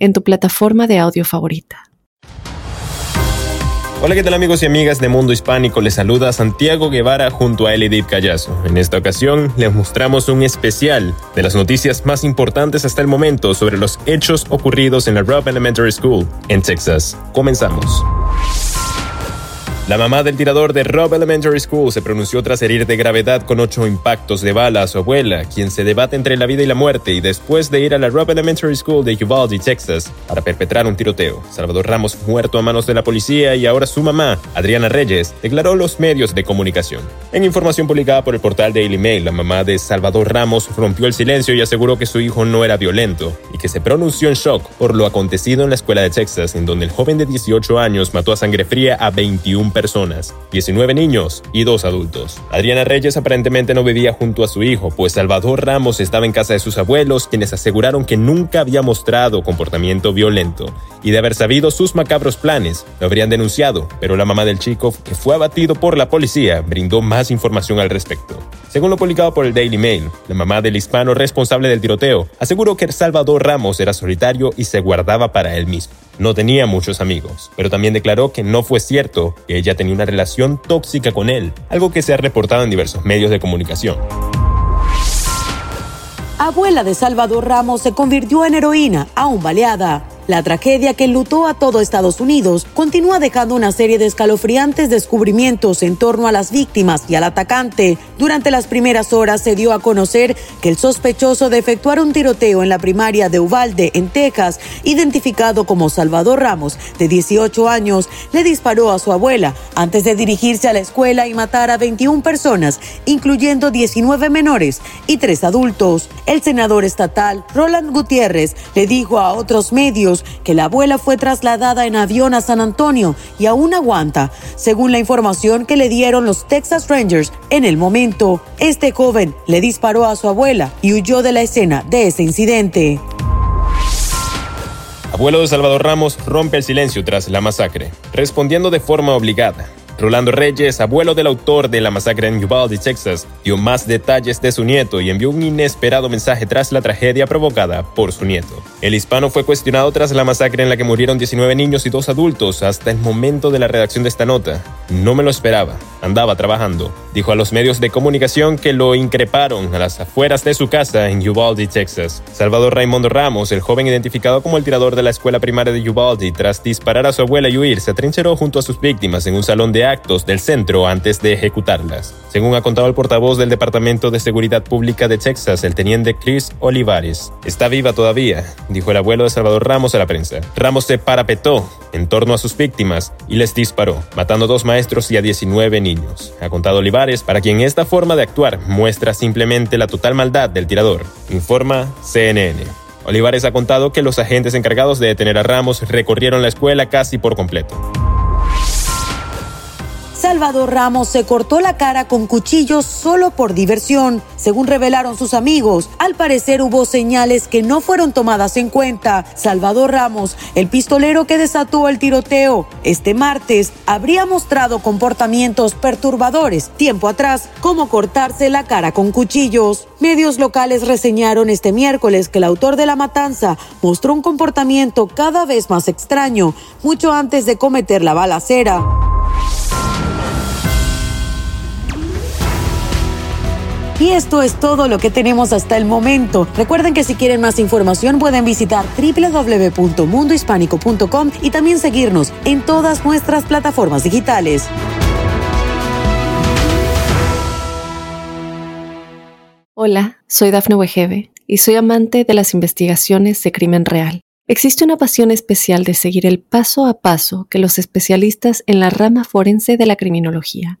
en tu plataforma de audio favorita. Hola, ¿qué tal amigos y amigas de Mundo Hispánico? Les saluda Santiago Guevara junto a Elidip Callazo. En esta ocasión les mostramos un especial de las noticias más importantes hasta el momento sobre los hechos ocurridos en la Robb Elementary School en Texas. Comenzamos. La mamá del tirador de Robb Elementary School se pronunció tras herir de gravedad con ocho impactos de bala a su abuela, quien se debate entre la vida y la muerte y después de ir a la Robb Elementary School de Uvalde, Texas, para perpetrar un tiroteo. Salvador Ramos muerto a manos de la policía y ahora su mamá, Adriana Reyes, declaró los medios de comunicación. En información publicada por el portal Daily Mail, la mamá de Salvador Ramos rompió el silencio y aseguró que su hijo no era violento y que se pronunció en shock por lo acontecido en la escuela de Texas, en donde el joven de 18 años mató a sangre fría a 21 personas personas, 19 niños y dos adultos. Adriana Reyes aparentemente no vivía junto a su hijo, pues Salvador Ramos estaba en casa de sus abuelos, quienes aseguraron que nunca había mostrado comportamiento violento, y de haber sabido sus macabros planes, lo habrían denunciado, pero la mamá del chico, que fue abatido por la policía, brindó más información al respecto. Según lo publicado por el Daily Mail, la mamá del hispano responsable del tiroteo aseguró que Salvador Ramos era solitario y se guardaba para él mismo. No tenía muchos amigos, pero también declaró que no fue cierto que ella tenía una relación tóxica con él, algo que se ha reportado en diversos medios de comunicación. Abuela de Salvador Ramos se convirtió en heroína, aún baleada. La tragedia que enlutó a todo Estados Unidos continúa dejando una serie de escalofriantes descubrimientos en torno a las víctimas y al atacante. Durante las primeras horas se dio a conocer que el sospechoso de efectuar un tiroteo en la primaria de Uvalde, en Texas, identificado como Salvador Ramos, de 18 años, le disparó a su abuela antes de dirigirse a la escuela y matar a 21 personas, incluyendo 19 menores y 3 adultos. El senador estatal Roland Gutiérrez le dijo a otros medios que la abuela fue trasladada en avión a San Antonio y aún aguanta, según la información que le dieron los Texas Rangers en el momento. Este joven le disparó a su abuela y huyó de la escena de ese incidente. Abuelo de Salvador Ramos rompe el silencio tras la masacre, respondiendo de forma obligada. Rolando Reyes, abuelo del autor de la masacre en Uvalde, Texas, dio más detalles de su nieto y envió un inesperado mensaje tras la tragedia provocada por su nieto. El hispano fue cuestionado tras la masacre en la que murieron 19 niños y dos adultos hasta el momento de la redacción de esta nota. No me lo esperaba, andaba trabajando. Dijo a los medios de comunicación que lo increparon a las afueras de su casa en Uvalde, Texas. Salvador Raimundo Ramos, el joven identificado como el tirador de la escuela primaria de Uvalde, tras disparar a su abuela y huir, se atrincheró junto a sus víctimas en un salón de actos del centro antes de ejecutarlas. Según ha contado el portavoz del Departamento de Seguridad Pública de Texas, el teniente Chris Olivares, está viva todavía, dijo el abuelo de Salvador Ramos a la prensa. Ramos se parapetó en torno a sus víctimas y les disparó, matando a dos maestros y a 19 Ha contado Olivares, para quien esta forma de actuar muestra simplemente la total maldad del tirador, informa CNN. Olivares ha contado que los agentes encargados de detener a Ramos recorrieron la escuela casi por completo. Salvador Ramos se cortó la cara con cuchillos solo por diversión, según revelaron sus amigos. Al parecer hubo señales que no fueron tomadas en cuenta. Salvador Ramos, el pistolero que desató el tiroteo este martes, habría mostrado comportamientos perturbadores tiempo atrás, como cortarse la cara con cuchillos. Medios locales reseñaron este miércoles que el autor de la matanza mostró un comportamiento cada vez más extraño, mucho antes de cometer la balacera. Y esto es todo lo que tenemos hasta el momento. Recuerden que si quieren más información pueden visitar www.mundohispánico.com y también seguirnos en todas nuestras plataformas digitales. Hola, soy Dafne Wegebe y soy amante de las investigaciones de crimen real. Existe una pasión especial de seguir el paso a paso que los especialistas en la rama forense de la criminología